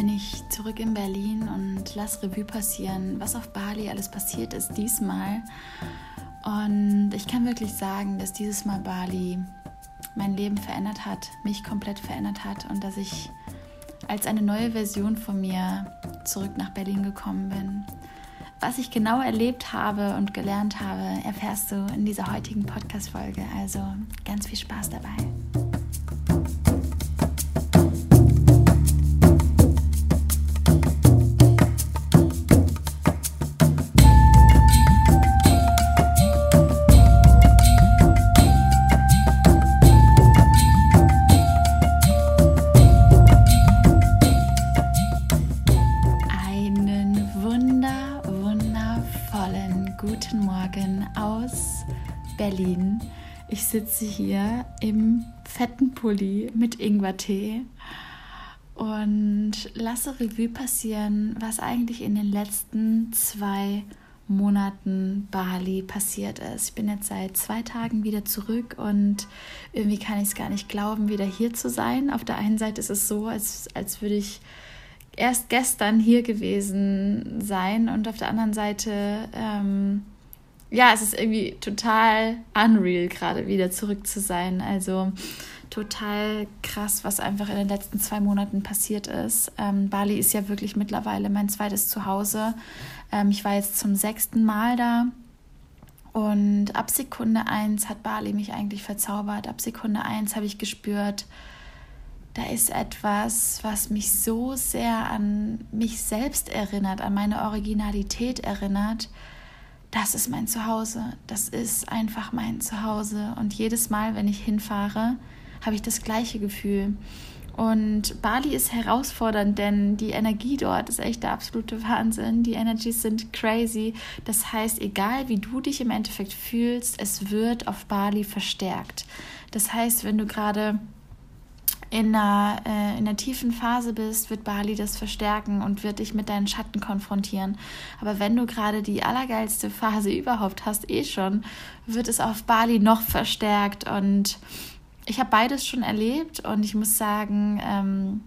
bin ich zurück in Berlin und lass Revue passieren, was auf Bali alles passiert ist diesmal. Und ich kann wirklich sagen, dass dieses Mal Bali mein Leben verändert hat, mich komplett verändert hat und dass ich als eine neue Version von mir zurück nach Berlin gekommen bin. Was ich genau erlebt habe und gelernt habe, erfährst du in dieser heutigen Podcast-Folge. Also ganz viel Spaß dabei. Pulli mit Ingwertee und lasse Revue passieren, was eigentlich in den letzten zwei Monaten Bali passiert ist. Ich bin jetzt seit zwei Tagen wieder zurück und irgendwie kann ich es gar nicht glauben, wieder hier zu sein. Auf der einen Seite ist es so, als, als würde ich erst gestern hier gewesen sein und auf der anderen Seite ähm, ja, es ist irgendwie total unreal, gerade wieder zurück zu sein. Also total krass, was einfach in den letzten zwei Monaten passiert ist. Ähm, Bali ist ja wirklich mittlerweile mein zweites Zuhause. Ähm, ich war jetzt zum sechsten Mal da. Und ab Sekunde eins hat Bali mich eigentlich verzaubert. Ab Sekunde eins habe ich gespürt, da ist etwas, was mich so sehr an mich selbst erinnert, an meine Originalität erinnert das ist mein Zuhause, das ist einfach mein Zuhause. Und jedes Mal, wenn ich hinfahre, habe ich das gleiche Gefühl. Und Bali ist herausfordernd, denn die Energie dort ist echt der absolute Wahnsinn. Die Energies sind crazy. Das heißt, egal wie du dich im Endeffekt fühlst, es wird auf Bali verstärkt. Das heißt, wenn du gerade in einer, äh, in einer tiefen Phase bist, wird Bali das verstärken und wird dich mit deinen Schatten konfrontieren. Aber wenn du gerade die allergeilste Phase überhaupt hast, eh schon, wird es auf Bali noch verstärkt. Und ich habe beides schon erlebt und ich muss sagen, ähm,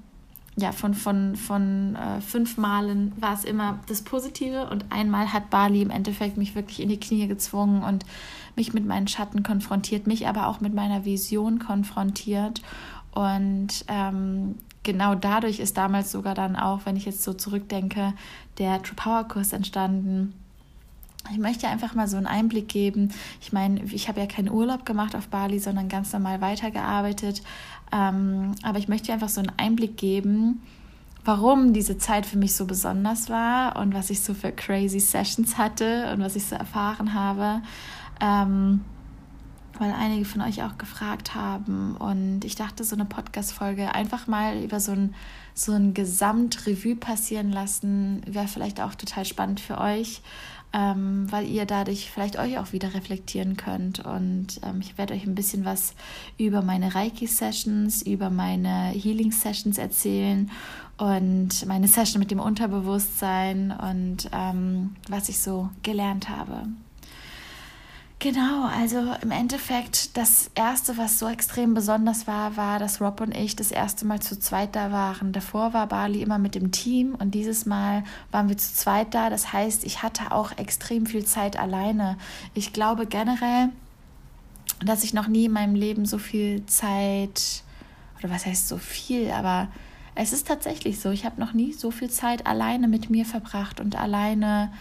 ja, von, von, von äh, fünf Malen war es immer das Positive und einmal hat Bali im Endeffekt mich wirklich in die Knie gezwungen und mich mit meinen Schatten konfrontiert, mich aber auch mit meiner Vision konfrontiert und ähm, genau dadurch ist damals sogar dann auch, wenn ich jetzt so zurückdenke, der True Power Kurs entstanden. Ich möchte einfach mal so einen Einblick geben. Ich meine, ich habe ja keinen Urlaub gemacht auf Bali, sondern ganz normal weitergearbeitet. Ähm, aber ich möchte einfach so einen Einblick geben, warum diese Zeit für mich so besonders war und was ich so für crazy Sessions hatte und was ich so erfahren habe. Ähm, weil einige von euch auch gefragt haben. Und ich dachte, so eine Podcast-Folge einfach mal über so ein, so ein Gesamtrevue passieren lassen, wäre vielleicht auch total spannend für euch, ähm, weil ihr dadurch vielleicht euch auch wieder reflektieren könnt. Und ähm, ich werde euch ein bisschen was über meine Reiki-Sessions, über meine Healing-Sessions erzählen und meine Session mit dem Unterbewusstsein und ähm, was ich so gelernt habe. Genau, also im Endeffekt das erste, was so extrem besonders war, war, dass Rob und ich das erste Mal zu zweit da waren. Davor war Bali immer mit dem Team und dieses Mal waren wir zu zweit da. Das heißt, ich hatte auch extrem viel Zeit alleine. Ich glaube generell, dass ich noch nie in meinem Leben so viel Zeit, oder was heißt so viel, aber es ist tatsächlich so, ich habe noch nie so viel Zeit alleine mit mir verbracht und alleine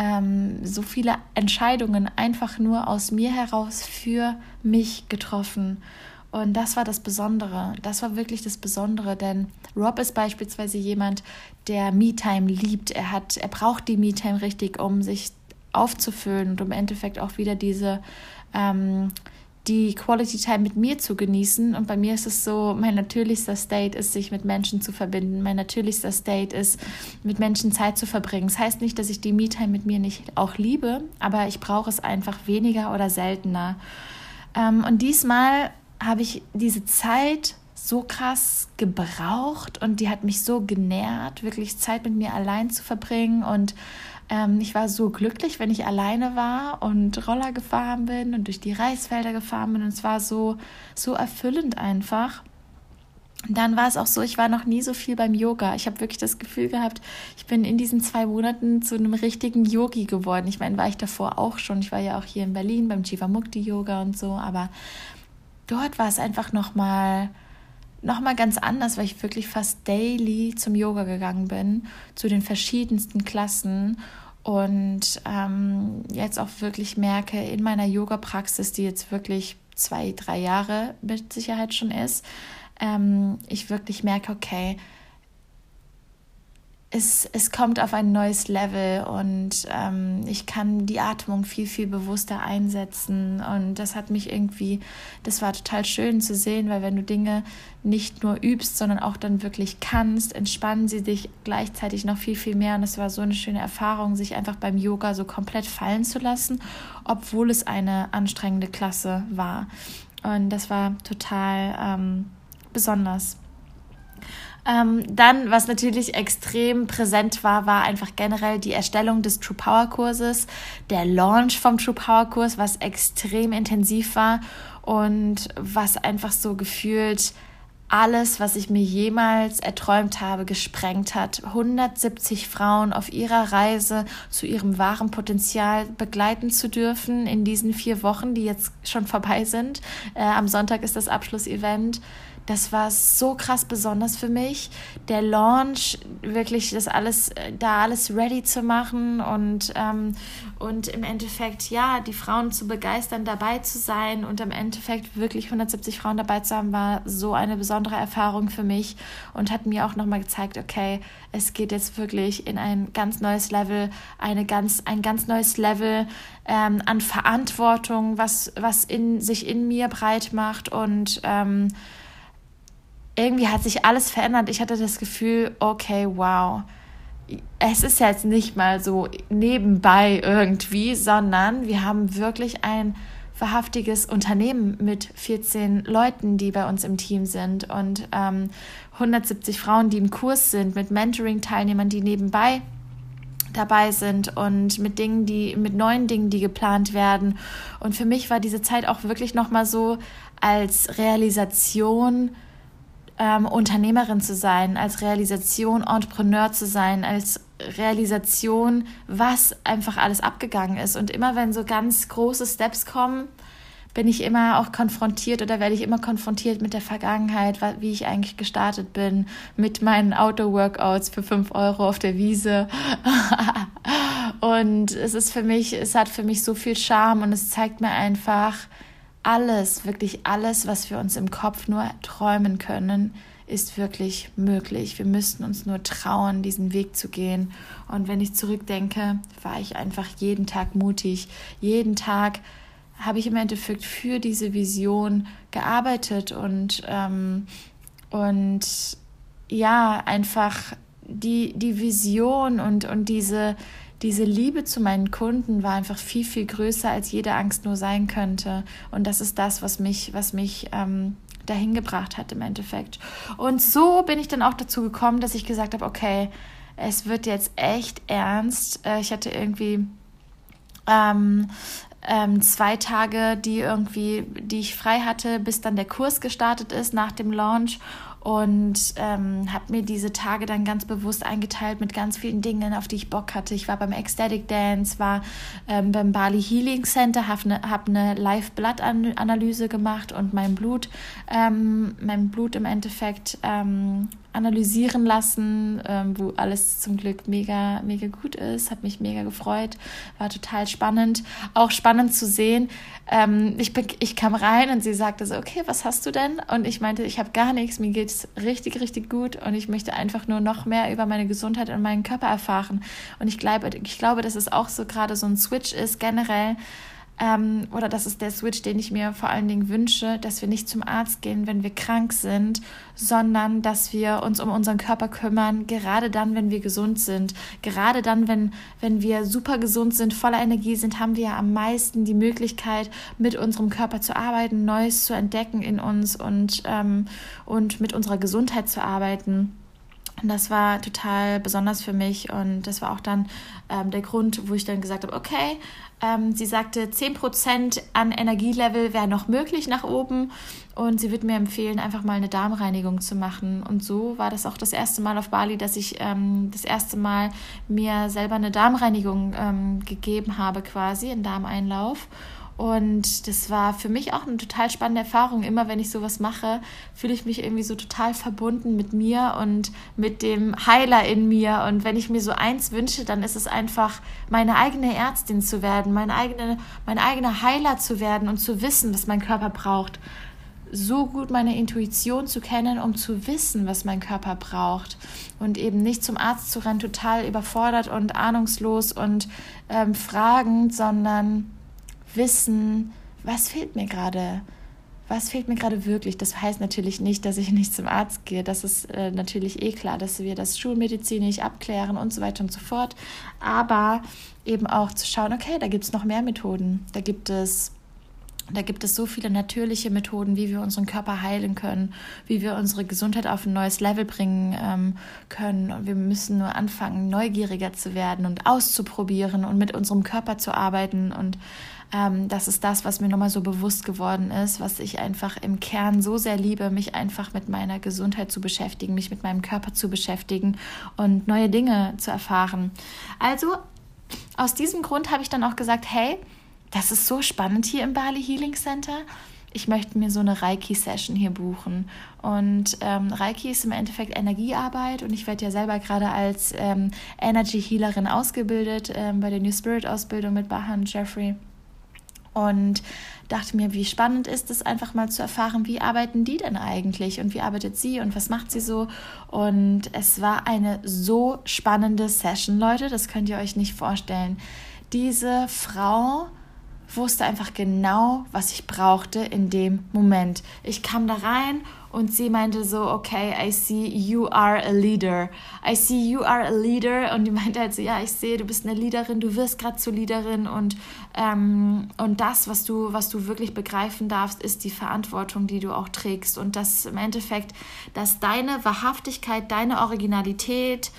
ähm, so viele Entscheidungen einfach nur aus mir heraus für mich getroffen. Und das war das Besondere. Das war wirklich das Besondere, denn Rob ist beispielsweise jemand, der Me-Time liebt. Er hat, er braucht die Me-Time richtig, um sich aufzufüllen und im Endeffekt auch wieder diese ähm, die Quality Time mit mir zu genießen. Und bei mir ist es so, mein natürlichster State ist, sich mit Menschen zu verbinden. Mein natürlichster State ist, mit Menschen Zeit zu verbringen. Das heißt nicht, dass ich die Me-Time mit mir nicht auch liebe, aber ich brauche es einfach weniger oder seltener. Ähm, und diesmal habe ich diese Zeit so krass gebraucht und die hat mich so genährt, wirklich Zeit mit mir allein zu verbringen und ähm, ich war so glücklich, wenn ich alleine war und Roller gefahren bin und durch die Reisfelder gefahren bin. Und es war so, so erfüllend einfach. dann war es auch so, ich war noch nie so viel beim Yoga. Ich habe wirklich das Gefühl gehabt, ich bin in diesen zwei Monaten zu einem richtigen Yogi geworden. Ich meine, war ich davor auch schon. Ich war ja auch hier in Berlin beim Jivamukti Yoga und so, aber dort war es einfach noch mal noch mal ganz anders, weil ich wirklich fast daily zum Yoga gegangen bin, zu den verschiedensten Klassen und ähm, jetzt auch wirklich merke in meiner Yoga-Praxis, die jetzt wirklich zwei, drei Jahre mit Sicherheit schon ist, ähm, ich wirklich merke, okay, es, es kommt auf ein neues Level und ähm, ich kann die Atmung viel, viel bewusster einsetzen. Und das hat mich irgendwie, das war total schön zu sehen, weil wenn du Dinge nicht nur übst, sondern auch dann wirklich kannst, entspannen sie dich gleichzeitig noch viel, viel mehr. Und es war so eine schöne Erfahrung, sich einfach beim Yoga so komplett fallen zu lassen, obwohl es eine anstrengende Klasse war. Und das war total ähm, besonders. Ähm, dann, was natürlich extrem präsent war, war einfach generell die Erstellung des True Power Kurses, der Launch vom True Power Kurs, was extrem intensiv war und was einfach so gefühlt alles, was ich mir jemals erträumt habe, gesprengt hat. 170 Frauen auf ihrer Reise zu ihrem wahren Potenzial begleiten zu dürfen in diesen vier Wochen, die jetzt schon vorbei sind. Äh, am Sonntag ist das Abschlussevent das war so krass besonders für mich. Der Launch, wirklich das alles, da alles ready zu machen und, ähm, und im Endeffekt, ja, die Frauen zu begeistern, dabei zu sein und im Endeffekt wirklich 170 Frauen dabei zu haben, war so eine besondere Erfahrung für mich und hat mir auch nochmal gezeigt, okay, es geht jetzt wirklich in ein ganz neues Level, eine ganz, ein ganz neues Level ähm, an Verantwortung, was, was in, sich in mir breit macht und ähm, irgendwie hat sich alles verändert. Ich hatte das Gefühl, okay, wow. Es ist jetzt nicht mal so nebenbei irgendwie, sondern wir haben wirklich ein wahrhaftiges Unternehmen mit 14 Leuten, die bei uns im Team sind und ähm, 170 Frauen, die im Kurs sind, mit Mentoring-Teilnehmern, die nebenbei dabei sind und mit Dingen, die mit neuen Dingen, die geplant werden. Und für mich war diese Zeit auch wirklich noch mal so als Realisation ähm, Unternehmerin zu sein, als Realisation Entrepreneur zu sein, als Realisation, was einfach alles abgegangen ist. Und immer wenn so ganz große Steps kommen, bin ich immer auch konfrontiert oder werde ich immer konfrontiert mit der Vergangenheit, wie ich eigentlich gestartet bin, mit meinen Outdoor-Workouts für 5 Euro auf der Wiese. und es ist für mich, es hat für mich so viel Charme und es zeigt mir einfach, alles, wirklich alles, was wir uns im Kopf nur träumen können, ist wirklich möglich. Wir müssten uns nur trauen, diesen Weg zu gehen. Und wenn ich zurückdenke, war ich einfach jeden Tag mutig. Jeden Tag habe ich im Endeffekt für diese Vision gearbeitet und, ähm, und ja, einfach die, die Vision und, und diese, diese Liebe zu meinen Kunden war einfach viel, viel größer, als jede Angst nur sein könnte. Und das ist das, was mich, was mich ähm, dahin gebracht hat im Endeffekt. Und so bin ich dann auch dazu gekommen, dass ich gesagt habe, okay, es wird jetzt echt ernst. Äh, ich hatte irgendwie ähm, ähm, zwei Tage, die irgendwie, die ich frei hatte, bis dann der Kurs gestartet ist nach dem Launch und ähm, habe mir diese Tage dann ganz bewusst eingeteilt mit ganz vielen Dingen, auf die ich Bock hatte. Ich war beim Ecstatic Dance, war ähm, beim Bali Healing Center, habe eine hab ne Live-Blood-Analyse gemacht und mein Blut, ähm, mein Blut im Endeffekt ähm, analysieren lassen, ähm, wo alles zum Glück mega, mega gut ist. Hat mich mega gefreut, war total spannend. Auch spannend zu sehen. Ähm, ich, ich kam rein und sie sagte so, okay, was hast du denn? Und ich meinte, ich habe gar nichts, mir geht's richtig, richtig gut und ich möchte einfach nur noch mehr über meine Gesundheit und meinen Körper erfahren. Und ich glaube, ich glaube, dass es auch so gerade so ein Switch ist, generell ähm, oder das ist der Switch, den ich mir vor allen Dingen wünsche, dass wir nicht zum Arzt gehen, wenn wir krank sind, sondern dass wir uns um unseren Körper kümmern, gerade dann, wenn wir gesund sind. Gerade dann, wenn, wenn wir super gesund sind, voller Energie sind, haben wir am meisten die Möglichkeit, mit unserem Körper zu arbeiten, Neues zu entdecken in uns und, ähm, und mit unserer Gesundheit zu arbeiten. Und das war total besonders für mich und das war auch dann ähm, der Grund, wo ich dann gesagt habe, okay, ähm, sie sagte, 10% an Energielevel wäre noch möglich nach oben und sie würde mir empfehlen, einfach mal eine Darmreinigung zu machen. Und so war das auch das erste Mal auf Bali, dass ich ähm, das erste Mal mir selber eine Darmreinigung ähm, gegeben habe, quasi, einen Darmeinlauf. Und das war für mich auch eine total spannende Erfahrung. Immer wenn ich sowas mache, fühle ich mich irgendwie so total verbunden mit mir und mit dem Heiler in mir. Und wenn ich mir so eins wünsche, dann ist es einfach, meine eigene Ärztin zu werden, mein, eigene, mein eigener Heiler zu werden und zu wissen, was mein Körper braucht. So gut meine Intuition zu kennen, um zu wissen, was mein Körper braucht. Und eben nicht zum Arzt zu rennen, total überfordert und ahnungslos und ähm, fragend, sondern wissen, was fehlt mir gerade? Was fehlt mir gerade wirklich? Das heißt natürlich nicht, dass ich nicht zum Arzt gehe. Das ist äh, natürlich eh klar, dass wir das schulmedizinisch abklären und so weiter und so fort. Aber eben auch zu schauen, okay, da gibt es noch mehr Methoden. Da gibt es da gibt es so viele natürliche Methoden, wie wir unseren Körper heilen können, wie wir unsere Gesundheit auf ein neues Level bringen ähm, können. Und wir müssen nur anfangen, neugieriger zu werden und auszuprobieren und mit unserem Körper zu arbeiten. Und ähm, das ist das, was mir nochmal so bewusst geworden ist, was ich einfach im Kern so sehr liebe, mich einfach mit meiner Gesundheit zu beschäftigen, mich mit meinem Körper zu beschäftigen und neue Dinge zu erfahren. Also aus diesem Grund habe ich dann auch gesagt, hey, das ist so spannend hier im Bali Healing Center. Ich möchte mir so eine Reiki-Session hier buchen. Und ähm, Reiki ist im Endeffekt Energiearbeit und ich werde ja selber gerade als ähm, Energy Healerin ausgebildet ähm, bei der New Spirit Ausbildung mit Bahan Jeffrey. Und dachte mir, wie spannend ist es einfach mal zu erfahren, wie arbeiten die denn eigentlich und wie arbeitet sie und was macht sie so. Und es war eine so spannende Session, Leute, das könnt ihr euch nicht vorstellen. Diese Frau wusste einfach genau, was ich brauchte in dem Moment. Ich kam da rein und sie meinte so, okay, I see you are a leader. I see you are a leader. Und die meinte halt so, ja, ich sehe, du bist eine Leaderin, du wirst gerade zur Leaderin und, ähm, und das, was du, was du wirklich begreifen darfst, ist die Verantwortung, die du auch trägst. Und das im Endeffekt, dass deine Wahrhaftigkeit, deine Originalität,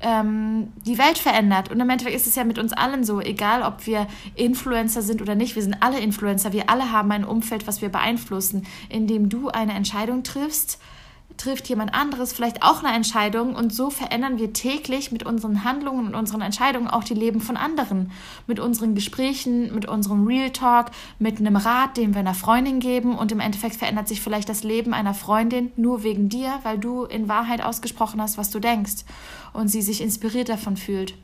ähm, die Welt verändert. Und im Endeffekt ist es ja mit uns allen so, egal ob wir Influencer sind oder nicht, wir sind alle Influencer, wir alle haben ein Umfeld, was wir beeinflussen, indem du eine Entscheidung triffst, trifft jemand anderes vielleicht auch eine Entscheidung. Und so verändern wir täglich mit unseren Handlungen und unseren Entscheidungen auch die Leben von anderen. Mit unseren Gesprächen, mit unserem Real Talk, mit einem Rat, den wir einer Freundin geben. Und im Endeffekt verändert sich vielleicht das Leben einer Freundin nur wegen dir, weil du in Wahrheit ausgesprochen hast, was du denkst und sie sich inspiriert davon fühlt.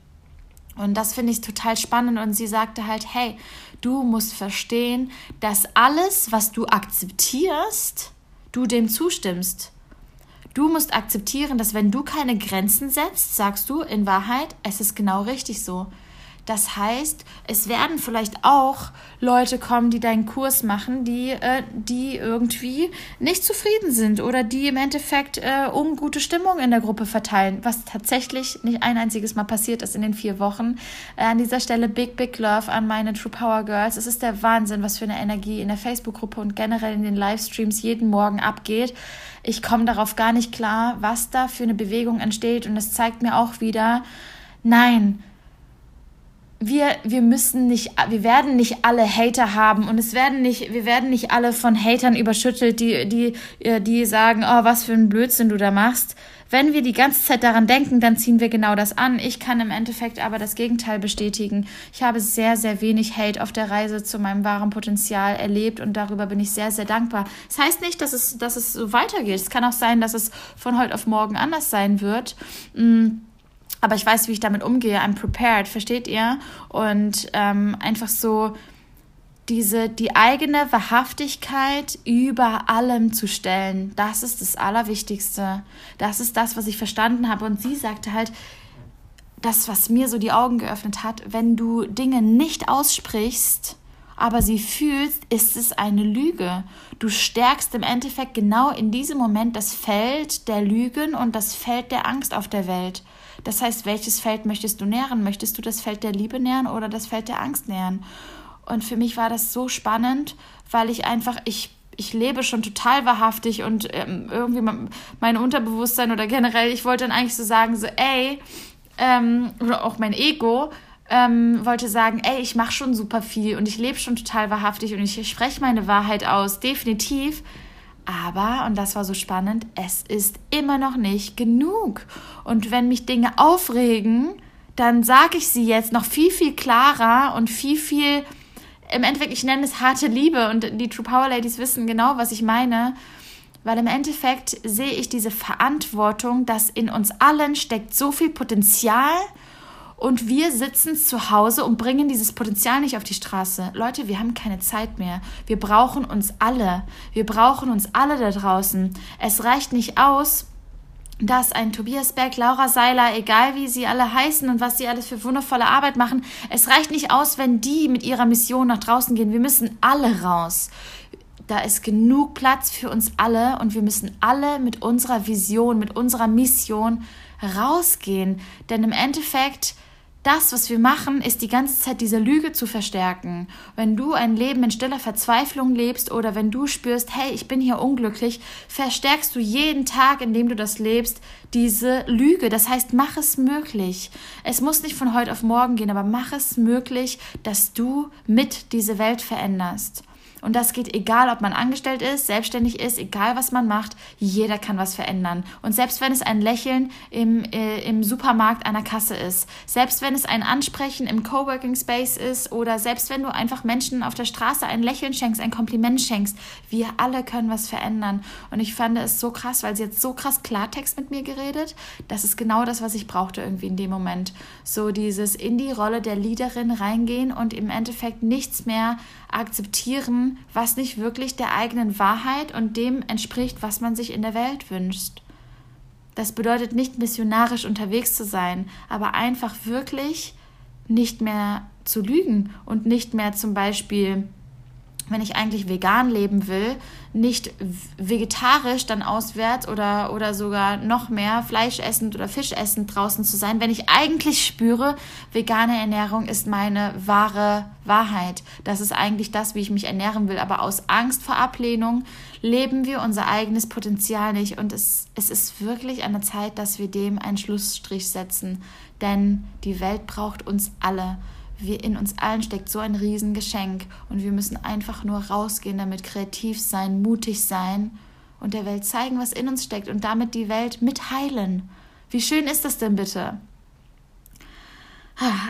Und das finde ich total spannend. Und sie sagte halt, hey, du musst verstehen, dass alles, was du akzeptierst, du dem zustimmst. Du musst akzeptieren, dass wenn du keine Grenzen setzt, sagst du in Wahrheit, es ist genau richtig so. Das heißt, es werden vielleicht auch Leute kommen, die deinen Kurs machen, die, äh, die irgendwie nicht zufrieden sind oder die im Endeffekt äh, ungute Stimmung in der Gruppe verteilen, was tatsächlich nicht ein einziges Mal passiert ist in den vier Wochen. Äh, an dieser Stelle Big, Big Love an meine True Power Girls. Es ist der Wahnsinn, was für eine Energie in der Facebook-Gruppe und generell in den Livestreams jeden Morgen abgeht. Ich komme darauf gar nicht klar, was da für eine Bewegung entsteht und es zeigt mir auch wieder, nein, wir, wir müssen nicht, wir werden nicht alle Hater haben und es werden nicht, wir werden nicht alle von Hatern überschüttelt, die, die, äh, die sagen, oh, was für ein Blödsinn du da machst. Wenn wir die ganze Zeit daran denken, dann ziehen wir genau das an. Ich kann im Endeffekt aber das Gegenteil bestätigen. Ich habe sehr, sehr wenig Hate auf der Reise zu meinem wahren Potenzial erlebt und darüber bin ich sehr, sehr dankbar. Das heißt nicht, dass es, dass es so weitergeht. Es kann auch sein, dass es von heute auf morgen anders sein wird. Mm aber ich weiß, wie ich damit umgehe. I'm prepared, versteht ihr? Und ähm, einfach so diese die eigene Wahrhaftigkeit über allem zu stellen, das ist das Allerwichtigste. Das ist das, was ich verstanden habe. Und sie sagte halt, das, was mir so die Augen geöffnet hat, wenn du Dinge nicht aussprichst, aber sie fühlst, ist es eine Lüge. Du stärkst im Endeffekt genau in diesem Moment das Feld der Lügen und das Feld der Angst auf der Welt. Das heißt, welches Feld möchtest du nähren? Möchtest du das Feld der Liebe nähren oder das Feld der Angst nähren? Und für mich war das so spannend, weil ich einfach, ich, ich lebe schon total wahrhaftig und ähm, irgendwie mein Unterbewusstsein oder generell, ich wollte dann eigentlich so sagen, so, ey, ähm, oder auch mein Ego, ähm, wollte sagen, ey, ich mache schon super viel und ich lebe schon total wahrhaftig und ich spreche meine Wahrheit aus, definitiv. Aber, und das war so spannend, es ist immer noch nicht genug. Und wenn mich Dinge aufregen, dann sage ich sie jetzt noch viel, viel klarer und viel, viel, im Endeffekt, ich nenne es harte Liebe und die True Power Ladies wissen genau, was ich meine. Weil im Endeffekt sehe ich diese Verantwortung, dass in uns allen steckt so viel Potenzial und wir sitzen zu Hause und bringen dieses Potenzial nicht auf die Straße. Leute, wir haben keine Zeit mehr. Wir brauchen uns alle. Wir brauchen uns alle da draußen. Es reicht nicht aus, dass ein Tobias Beck, Laura Seiler, egal wie sie alle heißen und was sie alles für wundervolle Arbeit machen, es reicht nicht aus, wenn die mit ihrer Mission nach draußen gehen. Wir müssen alle raus. Da ist genug Platz für uns alle und wir müssen alle mit unserer Vision, mit unserer Mission rausgehen. Denn im Endeffekt das, was wir machen, ist die ganze Zeit diese Lüge zu verstärken. Wenn du ein Leben in stiller Verzweiflung lebst oder wenn du spürst, hey, ich bin hier unglücklich, verstärkst du jeden Tag, in dem du das lebst, diese Lüge. Das heißt, mach es möglich. Es muss nicht von heute auf morgen gehen, aber mach es möglich, dass du mit diese Welt veränderst. Und das geht egal, ob man angestellt ist, selbstständig ist, egal was man macht, jeder kann was verändern. Und selbst wenn es ein Lächeln im, äh, im Supermarkt der Kasse ist, selbst wenn es ein Ansprechen im Coworking Space ist oder selbst wenn du einfach Menschen auf der Straße ein Lächeln schenkst, ein Kompliment schenkst, wir alle können was verändern. Und ich fand es so krass, weil sie jetzt so krass Klartext mit mir geredet. Das ist genau das, was ich brauchte irgendwie in dem Moment. So dieses in die Rolle der Leaderin reingehen und im Endeffekt nichts mehr akzeptieren, was nicht wirklich der eigenen Wahrheit und dem entspricht, was man sich in der Welt wünscht. Das bedeutet nicht missionarisch unterwegs zu sein, aber einfach wirklich nicht mehr zu lügen und nicht mehr zum Beispiel wenn ich eigentlich vegan leben will, nicht vegetarisch dann auswärts oder, oder sogar noch mehr Fleisch essend oder Fisch essend draußen zu sein, wenn ich eigentlich spüre, vegane Ernährung ist meine wahre Wahrheit. Das ist eigentlich das, wie ich mich ernähren will. Aber aus Angst vor Ablehnung leben wir unser eigenes Potenzial nicht. Und es, es ist wirklich an der Zeit, dass wir dem einen Schlussstrich setzen. Denn die Welt braucht uns alle wir in uns allen steckt so ein Riesengeschenk und wir müssen einfach nur rausgehen, damit kreativ sein, mutig sein und der Welt zeigen, was in uns steckt und damit die Welt mitheilen. Wie schön ist das denn bitte?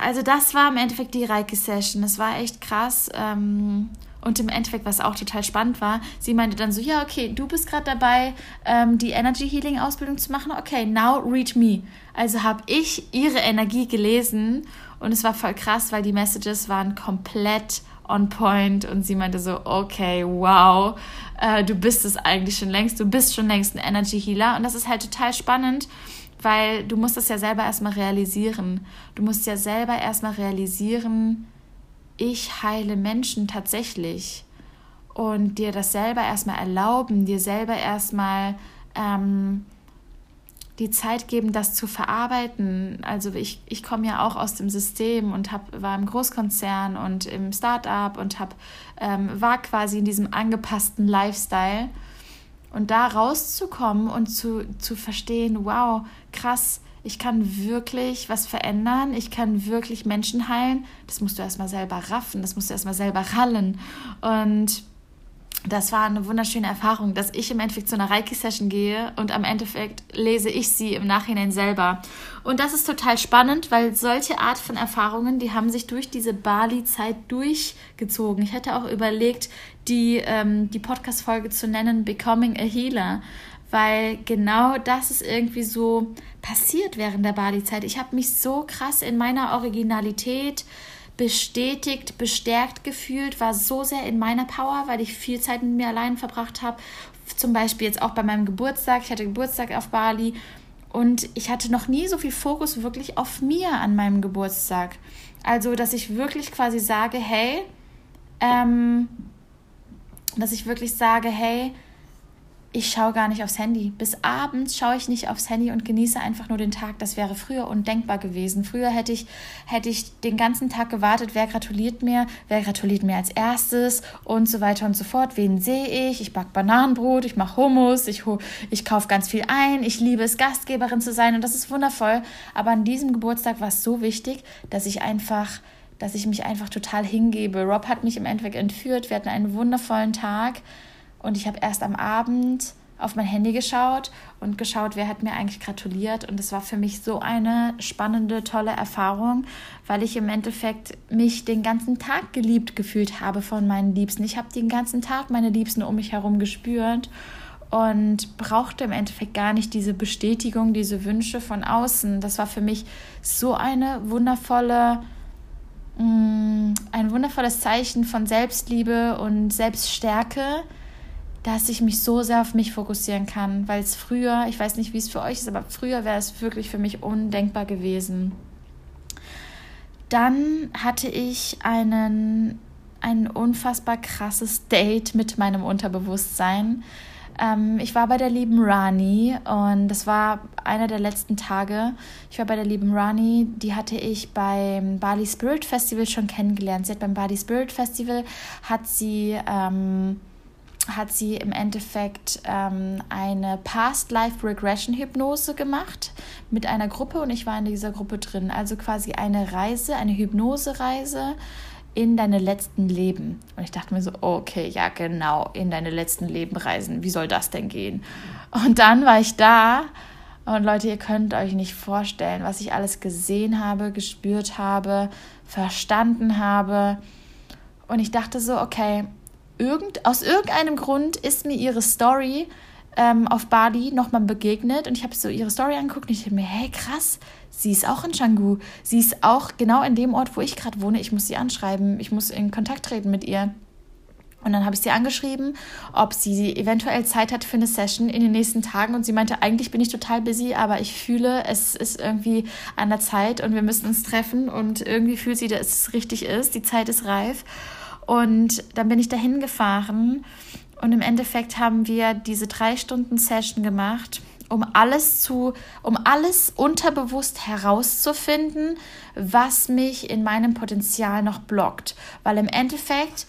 Also das war im Endeffekt die Reiki-Session. Es war echt krass. Ähm, und im Endeffekt, was auch total spannend war, sie meinte dann so, ja, okay, du bist gerade dabei, ähm, die Energy Healing Ausbildung zu machen. Okay, now read me. Also habe ich ihre Energie gelesen und es war voll krass, weil die Messages waren komplett on point und sie meinte so, okay, wow, äh, du bist es eigentlich schon längst, du bist schon längst ein Energy Healer und das ist halt total spannend, weil du musst das ja selber erstmal realisieren. Du musst ja selber erstmal realisieren, ich heile Menschen tatsächlich und dir das selber erstmal erlauben, dir selber erstmal ähm, die Zeit geben, das zu verarbeiten. Also ich, ich komme ja auch aus dem System und hab, war im Großkonzern und im Start-up und hab, ähm, war quasi in diesem angepassten Lifestyle. Und da rauszukommen und zu, zu verstehen, wow, krass, ich kann wirklich was verändern, ich kann wirklich Menschen heilen, das musst du erstmal selber raffen, das musst du erstmal selber rallen. Und das war eine wunderschöne Erfahrung, dass ich im Endeffekt zu einer Reiki-Session gehe und am Endeffekt lese ich sie im Nachhinein selber. Und das ist total spannend, weil solche Art von Erfahrungen, die haben sich durch diese Bali-Zeit durchgezogen. Ich hätte auch überlegt, die, ähm, die Podcast-Folge zu nennen Becoming a Healer, weil genau das ist irgendwie so passiert während der Bali-Zeit. Ich habe mich so krass in meiner Originalität bestätigt, bestärkt gefühlt, war so sehr in meiner Power, weil ich viel Zeit mit mir allein verbracht habe. Zum Beispiel jetzt auch bei meinem Geburtstag. Ich hatte Geburtstag auf Bali und ich hatte noch nie so viel Fokus wirklich auf mir an meinem Geburtstag. Also, dass ich wirklich quasi sage, hey, ähm, dass ich wirklich sage, hey, ich schaue gar nicht aufs Handy. Bis abends schaue ich nicht aufs Handy und genieße einfach nur den Tag. Das wäre früher undenkbar gewesen. Früher hätte ich, hätte ich den ganzen Tag gewartet, wer gratuliert mir, wer gratuliert mir als erstes und so weiter und so fort. Wen sehe ich? Ich backe Bananenbrot, ich mache Hummus, ich, ich kaufe ganz viel ein. Ich liebe es, Gastgeberin zu sein und das ist wundervoll. Aber an diesem Geburtstag war es so wichtig, dass ich einfach dass ich mich einfach total hingebe. Rob hat mich im Endeffekt entführt. Wir hatten einen wundervollen Tag. Und ich habe erst am Abend auf mein Handy geschaut und geschaut, wer hat mir eigentlich gratuliert. Und es war für mich so eine spannende, tolle Erfahrung, weil ich im Endeffekt mich den ganzen Tag geliebt gefühlt habe von meinen Liebsten. Ich habe den ganzen Tag meine Liebsten um mich herum gespürt und brauchte im Endeffekt gar nicht diese Bestätigung, diese Wünsche von außen. Das war für mich so eine wundervolle mm, ein wundervolles Zeichen von Selbstliebe und Selbststärke, dass ich mich so sehr auf mich fokussieren kann, weil es früher, ich weiß nicht, wie es für euch ist, aber früher wäre es wirklich für mich undenkbar gewesen. Dann hatte ich einen, ein unfassbar krasses Date mit meinem Unterbewusstsein. Ähm, ich war bei der lieben Rani und das war einer der letzten Tage. Ich war bei der lieben Rani, die hatte ich beim Bali Spirit Festival schon kennengelernt. Sie hat beim Bali Spirit Festival hat sie ähm, hat sie im Endeffekt ähm, eine Past Life Regression Hypnose gemacht mit einer Gruppe und ich war in dieser Gruppe drin. Also quasi eine Reise, eine Hypnosereise in deine letzten Leben. Und ich dachte mir so, okay, ja genau, in deine letzten Leben reisen. Wie soll das denn gehen? Und dann war ich da und Leute, ihr könnt euch nicht vorstellen, was ich alles gesehen habe, gespürt habe, verstanden habe. Und ich dachte so, okay, irgend, aus irgendeinem Grund ist mir ihre Story ähm, auf Bali nochmal begegnet und ich habe so ihre Story angeguckt und ich dachte mir, hey krass, sie ist auch in Canggu. Sie ist auch genau in dem Ort, wo ich gerade wohne. Ich muss sie anschreiben, ich muss in Kontakt treten mit ihr. Und dann habe ich sie angeschrieben, ob sie eventuell Zeit hat für eine Session in den nächsten Tagen. Und sie meinte, eigentlich bin ich total busy, aber ich fühle, es ist irgendwie an der Zeit und wir müssen uns treffen. Und irgendwie fühlt sie, dass es richtig ist. Die Zeit ist reif. Und dann bin ich dahin gefahren und im Endeffekt haben wir diese drei Stunden Session gemacht, um alles zu, um alles unterbewusst herauszufinden, was mich in meinem Potenzial noch blockt. Weil im Endeffekt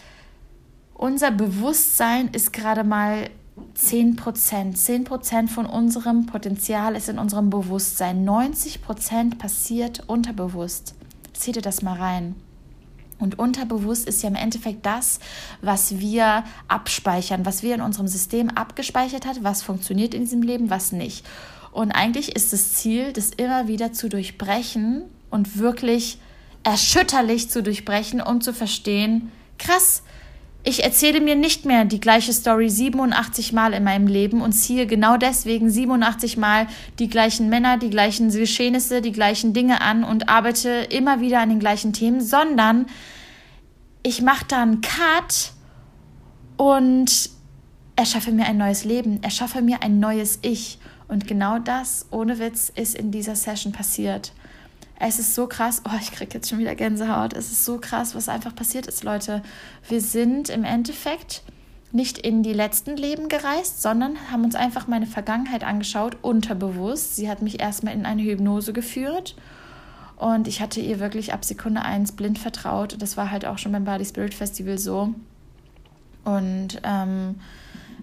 unser Bewusstsein ist gerade mal 10 Prozent. 10 Prozent von unserem Potenzial ist in unserem Bewusstsein. 90 Prozent passiert unterbewusst. Zieh dir das mal rein. Und unterbewusst ist ja im Endeffekt das, was wir abspeichern, was wir in unserem System abgespeichert hat, was funktioniert in diesem Leben, was nicht. Und eigentlich ist das Ziel, das immer wieder zu durchbrechen und wirklich erschütterlich zu durchbrechen, um zu verstehen, krass, ich erzähle mir nicht mehr die gleiche Story 87 Mal in meinem Leben und ziehe genau deswegen 87 Mal die gleichen Männer, die gleichen Geschehnisse, die gleichen Dinge an und arbeite immer wieder an den gleichen Themen, sondern ich mache da einen Cut und erschaffe mir ein neues Leben, erschaffe mir ein neues Ich. Und genau das, ohne Witz, ist in dieser Session passiert. Es ist so krass. Oh, ich kriege jetzt schon wieder Gänsehaut. Es ist so krass, was einfach passiert ist, Leute. Wir sind im Endeffekt nicht in die letzten Leben gereist, sondern haben uns einfach meine Vergangenheit angeschaut, unterbewusst. Sie hat mich erstmal in eine Hypnose geführt und ich hatte ihr wirklich ab Sekunde eins blind vertraut. Das war halt auch schon beim Body Spirit Festival so. Und ähm,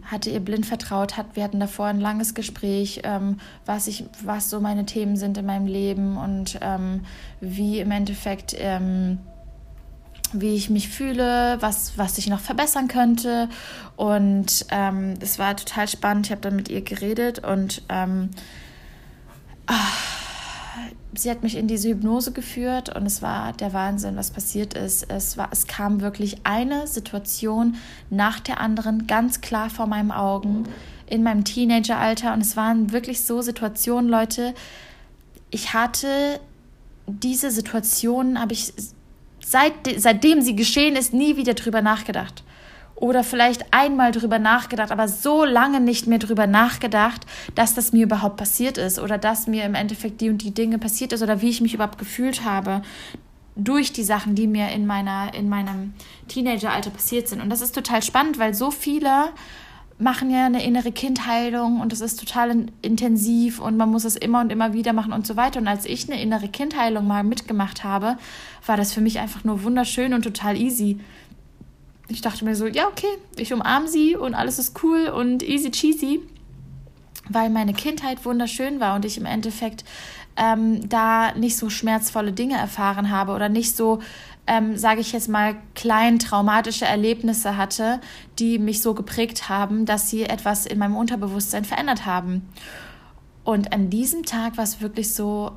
hatte ihr blind vertraut, hat, wir hatten davor ein langes Gespräch, ähm, was, ich, was so meine Themen sind in meinem Leben und ähm, wie im Endeffekt, ähm, wie ich mich fühle, was, was ich noch verbessern könnte. Und ähm, es war total spannend. Ich habe dann mit ihr geredet und ähm, ach, sie hat mich in diese Hypnose geführt und es war der Wahnsinn, was passiert ist. Es, war, es kam wirklich eine Situation nach der anderen ganz klar vor meinen Augen in meinem Teenageralter und es waren wirklich so Situationen, Leute. Ich hatte diese Situationen, habe ich seit, seitdem sie geschehen ist, nie wieder drüber nachgedacht oder vielleicht einmal drüber nachgedacht, aber so lange nicht mehr drüber nachgedacht, dass das mir überhaupt passiert ist oder dass mir im Endeffekt die und die Dinge passiert ist oder wie ich mich überhaupt gefühlt habe durch die Sachen, die mir in meiner in meinem Teenageralter passiert sind und das ist total spannend, weil so viele machen ja eine innere Kindheilung und das ist total intensiv und man muss es immer und immer wieder machen und so weiter. Und als ich eine innere Kindheilung mal mitgemacht habe, war das für mich einfach nur wunderschön und total easy. Ich dachte mir so, ja, okay, ich umarme sie und alles ist cool und easy cheesy, weil meine Kindheit wunderschön war und ich im Endeffekt ähm, da nicht so schmerzvolle Dinge erfahren habe oder nicht so ähm, sage ich jetzt mal, klein traumatische Erlebnisse hatte, die mich so geprägt haben, dass sie etwas in meinem Unterbewusstsein verändert haben. Und an diesem Tag war es wirklich so,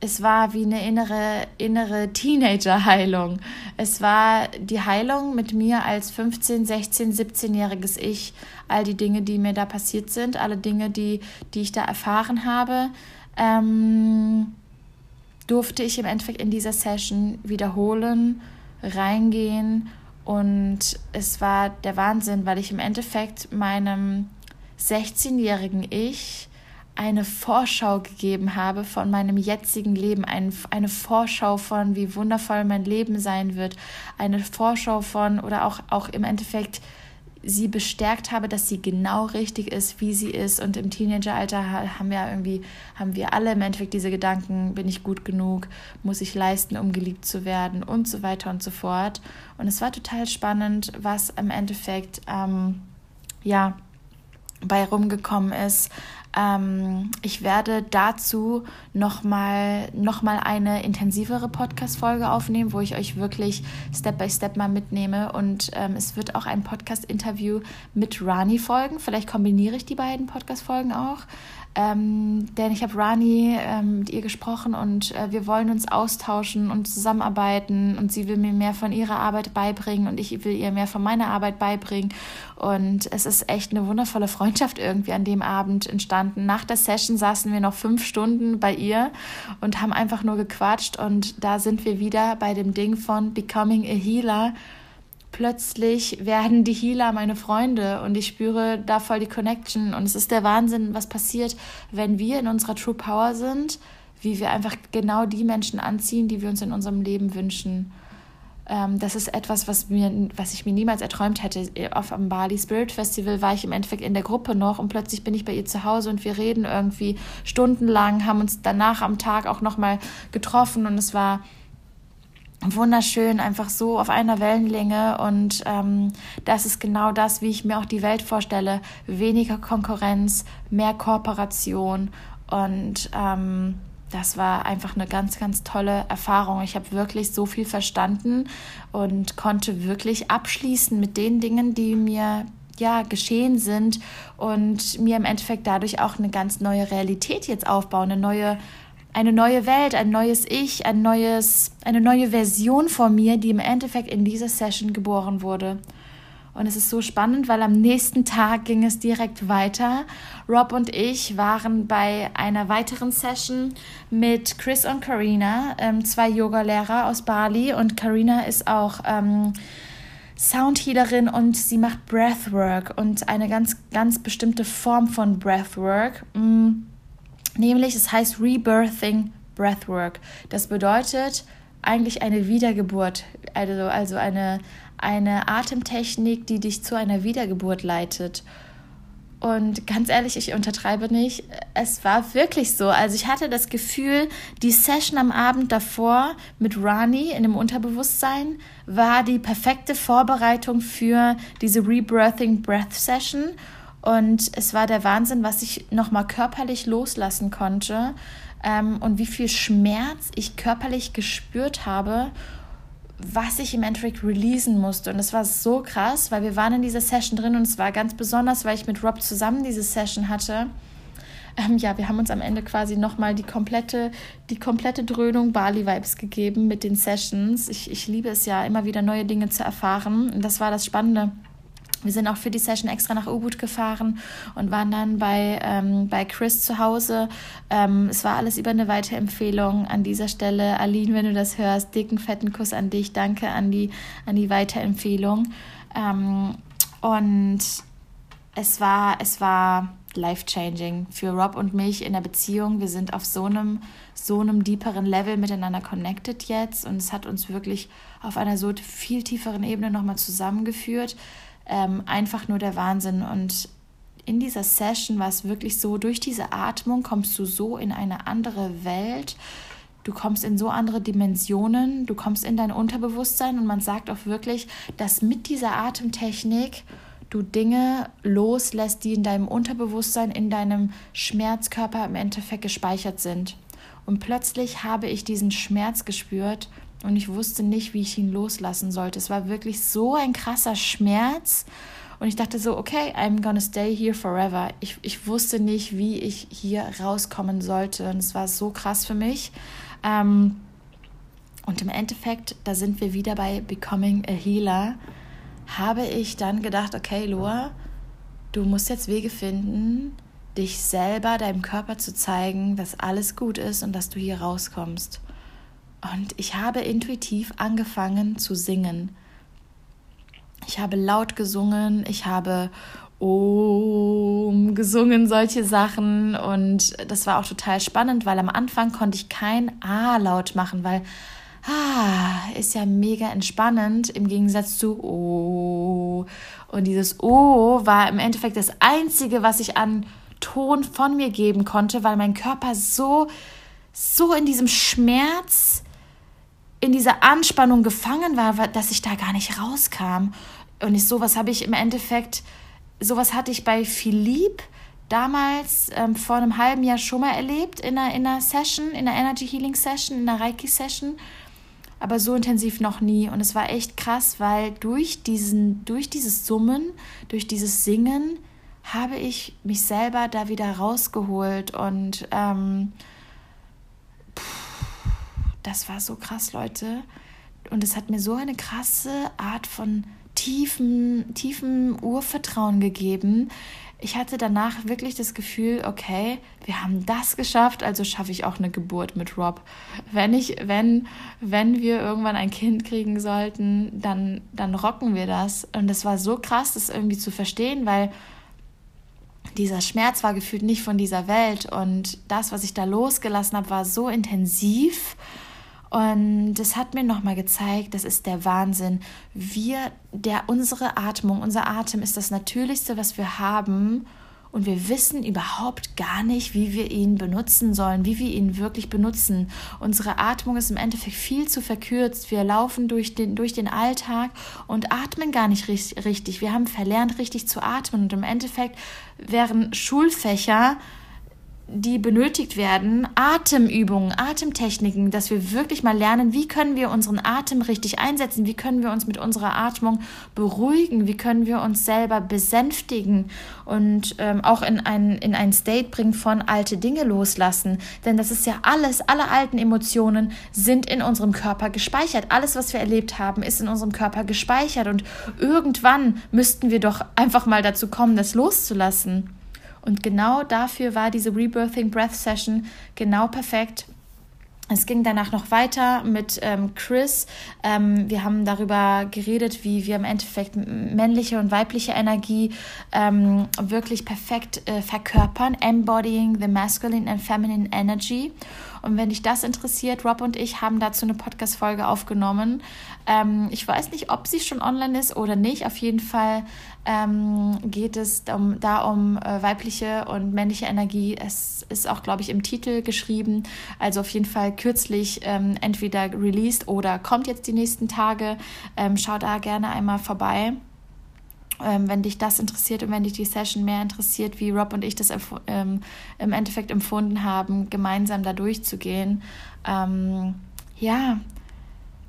es war wie eine innere, innere Teenager-Heilung. Es war die Heilung mit mir als 15, 16, 17-jähriges Ich. All die Dinge, die mir da passiert sind, alle Dinge, die, die ich da erfahren habe. Ähm, durfte ich im Endeffekt in dieser Session wiederholen, reingehen und es war der Wahnsinn, weil ich im Endeffekt meinem 16-jährigen Ich eine Vorschau gegeben habe von meinem jetzigen Leben, ein, eine Vorschau von, wie wundervoll mein Leben sein wird, eine Vorschau von oder auch, auch im Endeffekt sie bestärkt habe, dass sie genau richtig ist, wie sie ist. Und im Teenageralter haben wir irgendwie, haben wir alle im Endeffekt diese Gedanken, bin ich gut genug, muss ich leisten, um geliebt zu werden und so weiter und so fort. Und es war total spannend, was im Endeffekt, ähm, ja, bei rumgekommen ist, ähm, ich werde dazu nochmal noch mal eine intensivere Podcast-Folge aufnehmen, wo ich euch wirklich Step by Step mal mitnehme. Und ähm, es wird auch ein Podcast-Interview mit Rani folgen. Vielleicht kombiniere ich die beiden Podcast-Folgen auch. Ähm, denn ich habe Rani ähm, mit ihr gesprochen und äh, wir wollen uns austauschen und zusammenarbeiten und sie will mir mehr von ihrer Arbeit beibringen und ich will ihr mehr von meiner Arbeit beibringen. Und es ist echt eine wundervolle Freundschaft irgendwie an dem Abend entstanden. Nach der Session saßen wir noch fünf Stunden bei ihr und haben einfach nur gequatscht und da sind wir wieder bei dem Ding von Becoming a Healer plötzlich werden die Healer meine Freunde und ich spüre da voll die Connection. Und es ist der Wahnsinn, was passiert, wenn wir in unserer True Power sind, wie wir einfach genau die Menschen anziehen, die wir uns in unserem Leben wünschen. Ähm, das ist etwas, was, mir, was ich mir niemals erträumt hätte. Auf dem Bali Spirit Festival war ich im Endeffekt in der Gruppe noch und plötzlich bin ich bei ihr zu Hause und wir reden irgendwie stundenlang, haben uns danach am Tag auch nochmal getroffen und es war wunderschön, einfach so auf einer Wellenlänge. Und ähm, das ist genau das, wie ich mir auch die Welt vorstelle. Weniger Konkurrenz, mehr Kooperation. Und ähm, das war einfach eine ganz, ganz tolle Erfahrung. Ich habe wirklich so viel verstanden und konnte wirklich abschließen mit den Dingen, die mir ja geschehen sind und mir im Endeffekt dadurch auch eine ganz neue Realität jetzt aufbauen, eine neue eine neue Welt, ein neues Ich, ein neues, eine neue Version von mir, die im Endeffekt in dieser Session geboren wurde. Und es ist so spannend, weil am nächsten Tag ging es direkt weiter. Rob und ich waren bei einer weiteren Session mit Chris und Karina, ähm, zwei Yogalehrer aus Bali. Und Karina ist auch ähm, Soundhealerin und sie macht Breathwork und eine ganz, ganz bestimmte Form von Breathwork. Mm Nämlich, es heißt Rebirthing Breathwork. Das bedeutet eigentlich eine Wiedergeburt, also, also eine, eine Atemtechnik, die dich zu einer Wiedergeburt leitet. Und ganz ehrlich, ich untertreibe nicht. Es war wirklich so. Also ich hatte das Gefühl, die Session am Abend davor mit Rani in dem Unterbewusstsein war die perfekte Vorbereitung für diese Rebirthing Breath Session. Und es war der Wahnsinn, was ich nochmal körperlich loslassen konnte ähm, und wie viel Schmerz ich körperlich gespürt habe, was ich im Endeffekt releasen musste. Und es war so krass, weil wir waren in dieser Session drin und es war ganz besonders, weil ich mit Rob zusammen diese Session hatte. Ähm, ja, wir haben uns am Ende quasi nochmal die komplette, die komplette Dröhnung Bali-Vibes gegeben mit den Sessions. Ich, ich liebe es ja, immer wieder neue Dinge zu erfahren. Und das war das Spannende. Wir sind auch für die Session extra nach Ubud gefahren und waren dann bei, ähm, bei Chris zu Hause. Ähm, es war alles über eine Weiterempfehlung. An dieser Stelle, Aline, wenn du das hörst, dicken, fetten Kuss an dich. Danke an die, an die Weiterempfehlung. Ähm, und es war, es war life-changing für Rob und mich in der Beziehung. Wir sind auf so einem, so einem deeperen Level miteinander connected jetzt und es hat uns wirklich auf einer so viel tieferen Ebene nochmal zusammengeführt ähm, einfach nur der Wahnsinn. Und in dieser Session war es wirklich so, durch diese Atmung kommst du so in eine andere Welt. Du kommst in so andere Dimensionen, du kommst in dein Unterbewusstsein und man sagt auch wirklich, dass mit dieser Atemtechnik du Dinge loslässt, die in deinem Unterbewusstsein, in deinem Schmerzkörper im Endeffekt gespeichert sind. Und plötzlich habe ich diesen Schmerz gespürt und ich wusste nicht, wie ich ihn loslassen sollte. Es war wirklich so ein krasser Schmerz. Und ich dachte so, okay, I'm gonna stay here forever. Ich, ich wusste nicht, wie ich hier rauskommen sollte. Und es war so krass für mich. Ähm, und im Endeffekt, da sind wir wieder bei Becoming a Healer, habe ich dann gedacht, okay, Loa, du musst jetzt Wege finden, dich selber, deinem Körper zu zeigen, dass alles gut ist und dass du hier rauskommst. Und ich habe intuitiv angefangen zu singen. Ich habe laut gesungen, ich habe Om gesungen, solche Sachen. Und das war auch total spannend, weil am Anfang konnte ich kein A laut machen, weil Ah, ist ja mega entspannend im Gegensatz zu O. Und dieses O war im Endeffekt das Einzige, was ich an Ton von mir geben konnte, weil mein Körper so, so in diesem Schmerz, in dieser Anspannung gefangen war, dass ich da gar nicht rauskam. Und ich, sowas habe ich im Endeffekt, sowas hatte ich bei Philipp damals ähm, vor einem halben Jahr schon mal erlebt in einer, in einer Session, in einer Energy Healing Session, in einer Reiki Session aber so intensiv noch nie. Und es war echt krass, weil durch, diesen, durch dieses Summen, durch dieses Singen, habe ich mich selber da wieder rausgeholt. Und ähm, das war so krass, Leute. Und es hat mir so eine krasse Art von tiefen, tiefen Urvertrauen gegeben, ich hatte danach wirklich das Gefühl, okay, wir haben das geschafft, also schaffe ich auch eine Geburt mit Rob. Wenn ich, wenn, wenn wir irgendwann ein Kind kriegen sollten, dann, dann rocken wir das. Und das war so krass, das irgendwie zu verstehen, weil dieser Schmerz war gefühlt nicht von dieser Welt und das, was ich da losgelassen habe, war so intensiv und das hat mir nochmal gezeigt, das ist der Wahnsinn. Wir, der, unsere Atmung, unser Atem ist das Natürlichste, was wir haben. Und wir wissen überhaupt gar nicht, wie wir ihn benutzen sollen, wie wir ihn wirklich benutzen. Unsere Atmung ist im Endeffekt viel zu verkürzt. Wir laufen durch den, durch den Alltag und atmen gar nicht richtig. Wir haben verlernt, richtig zu atmen. Und im Endeffekt wären Schulfächer die benötigt werden, Atemübungen, Atemtechniken, dass wir wirklich mal lernen, wie können wir unseren Atem richtig einsetzen, wie können wir uns mit unserer Atmung beruhigen, wie können wir uns selber besänftigen und ähm, auch in ein, in ein State bringen von alte Dinge loslassen. Denn das ist ja alles, alle alten Emotionen sind in unserem Körper gespeichert. Alles, was wir erlebt haben, ist in unserem Körper gespeichert und irgendwann müssten wir doch einfach mal dazu kommen, das loszulassen. Und genau dafür war diese Rebirthing Breath Session genau perfekt. Es ging danach noch weiter mit ähm, Chris. Ähm, wir haben darüber geredet, wie wir im Endeffekt männliche und weibliche Energie ähm, wirklich perfekt äh, verkörpern, embodying the masculine and feminine energy. Und wenn dich das interessiert, Rob und ich haben dazu eine Podcast-Folge aufgenommen. Ähm, ich weiß nicht, ob sie schon online ist oder nicht. Auf jeden Fall ähm, geht es um, da um äh, weibliche und männliche Energie. Es ist auch, glaube ich, im Titel geschrieben. Also auf jeden Fall kürzlich ähm, entweder released oder kommt jetzt die nächsten Tage. Ähm, schau da gerne einmal vorbei ähm, wenn dich das interessiert und wenn dich die Session mehr interessiert, wie Rob und ich das ähm, im Endeffekt empfunden haben, gemeinsam da durchzugehen. Ähm, ja,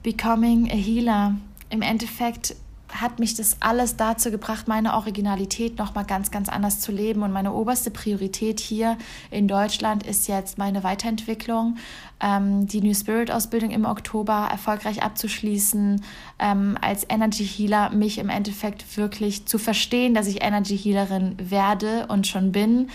becoming a healer. Im Endeffekt hat mich das alles dazu gebracht, meine Originalität nochmal ganz, ganz anders zu leben. Und meine oberste Priorität hier in Deutschland ist jetzt meine Weiterentwicklung ähm, die New Spirit Ausbildung im Oktober erfolgreich abzuschließen, ähm, als Energy Healer mich im Endeffekt wirklich zu verstehen, dass ich Energy Healerin werde und schon bin.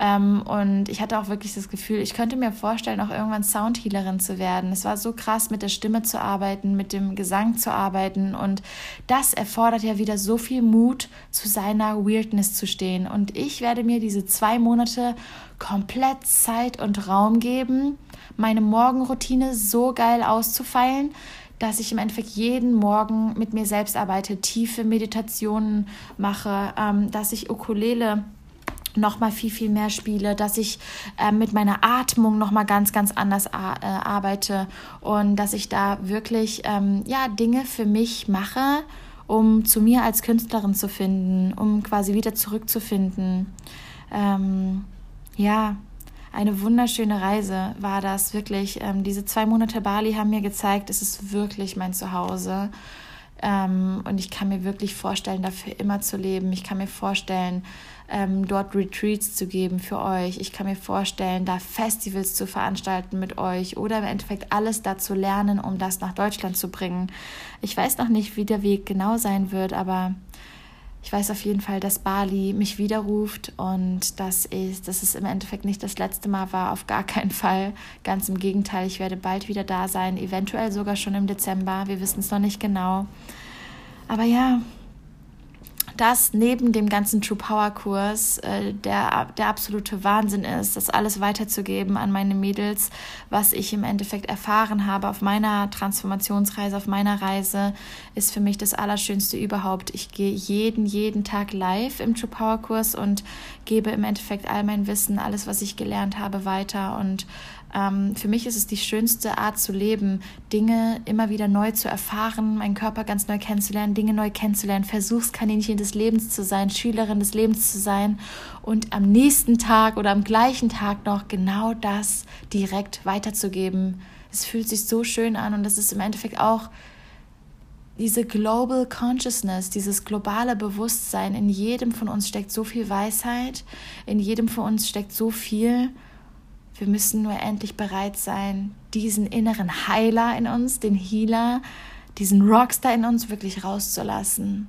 Ähm, und ich hatte auch wirklich das Gefühl, ich könnte mir vorstellen, auch irgendwann Sound Healerin zu werden. Es war so krass, mit der Stimme zu arbeiten, mit dem Gesang zu arbeiten. Und das erfordert ja wieder so viel Mut, zu seiner Weirdness zu stehen. Und ich werde mir diese zwei Monate komplett Zeit und Raum geben, meine Morgenroutine so geil auszufeilen, dass ich im Endeffekt jeden Morgen mit mir selbst arbeite, tiefe Meditationen mache, ähm, dass ich Ukulele noch mal viel viel mehr spiele, dass ich äh, mit meiner Atmung noch mal ganz ganz anders äh, arbeite und dass ich da wirklich ähm, ja Dinge für mich mache, um zu mir als Künstlerin zu finden, um quasi wieder zurückzufinden. Ähm, ja, eine wunderschöne Reise war das wirklich. Ähm, diese zwei Monate Bali haben mir gezeigt, es ist wirklich mein Zuhause. Ähm, und ich kann mir wirklich vorstellen, dafür immer zu leben. Ich kann mir vorstellen, ähm, dort Retreats zu geben für euch. Ich kann mir vorstellen, da Festivals zu veranstalten mit euch oder im Endeffekt alles da zu lernen, um das nach Deutschland zu bringen. Ich weiß noch nicht, wie der Weg genau sein wird, aber ich weiß auf jeden Fall, dass Bali mich widerruft und dass, ich, dass es im Endeffekt nicht das letzte Mal war, auf gar keinen Fall. Ganz im Gegenteil, ich werde bald wieder da sein, eventuell sogar schon im Dezember. Wir wissen es noch nicht genau. Aber ja, das neben dem ganzen True Power Kurs äh, der, der absolute Wahnsinn ist, das alles weiterzugeben an meine Mädels, was ich im Endeffekt erfahren habe auf meiner Transformationsreise, auf meiner Reise, ist für mich das Allerschönste überhaupt. Ich gehe jeden, jeden Tag live im True Power Kurs und gebe im Endeffekt all mein Wissen, alles, was ich gelernt habe, weiter und ähm, für mich ist es die schönste Art zu leben, Dinge immer wieder neu zu erfahren, meinen Körper ganz neu kennenzulernen, Dinge neu kennenzulernen, Versuchskaninchen des Lebens zu sein, Schülerin des Lebens zu sein und am nächsten Tag oder am gleichen Tag noch genau das direkt weiterzugeben. Es fühlt sich so schön an und das ist im Endeffekt auch diese Global Consciousness, dieses globale Bewusstsein. In jedem von uns steckt so viel Weisheit, in jedem von uns steckt so viel wir müssen nur endlich bereit sein, diesen inneren Heiler in uns, den Healer, diesen Rockstar in uns wirklich rauszulassen.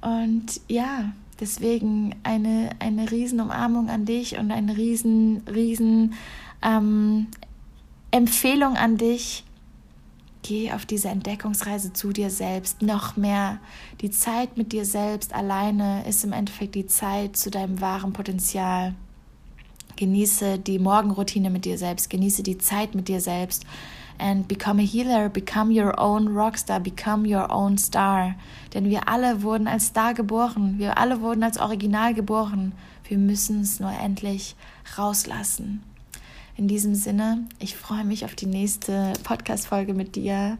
Und ja, deswegen eine, eine riesen an dich und eine riesen, riesen ähm, Empfehlung an dich. Geh auf diese Entdeckungsreise zu dir selbst. Noch mehr. Die Zeit mit dir selbst alleine ist im Endeffekt die Zeit zu deinem wahren Potenzial. Genieße die Morgenroutine mit dir selbst, genieße die Zeit mit dir selbst. And become a healer, become your own rockstar, become your own star. Denn wir alle wurden als Star geboren, wir alle wurden als Original geboren. Wir müssen es nur endlich rauslassen. In diesem Sinne, ich freue mich auf die nächste Podcast-Folge mit dir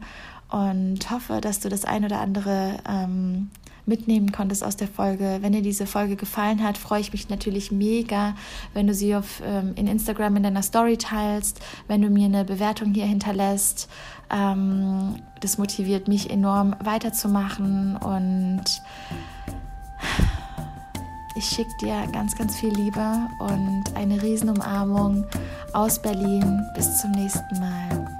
und hoffe, dass du das ein oder andere ähm, mitnehmen konntest aus der Folge. Wenn dir diese Folge gefallen hat, freue ich mich natürlich mega, wenn du sie auf, ähm, in Instagram in deiner Story teilst, wenn du mir eine Bewertung hier hinterlässt. Ähm, das motiviert mich enorm weiterzumachen und ich schicke dir ganz, ganz viel Liebe und eine Riesenumarmung aus Berlin. Bis zum nächsten Mal.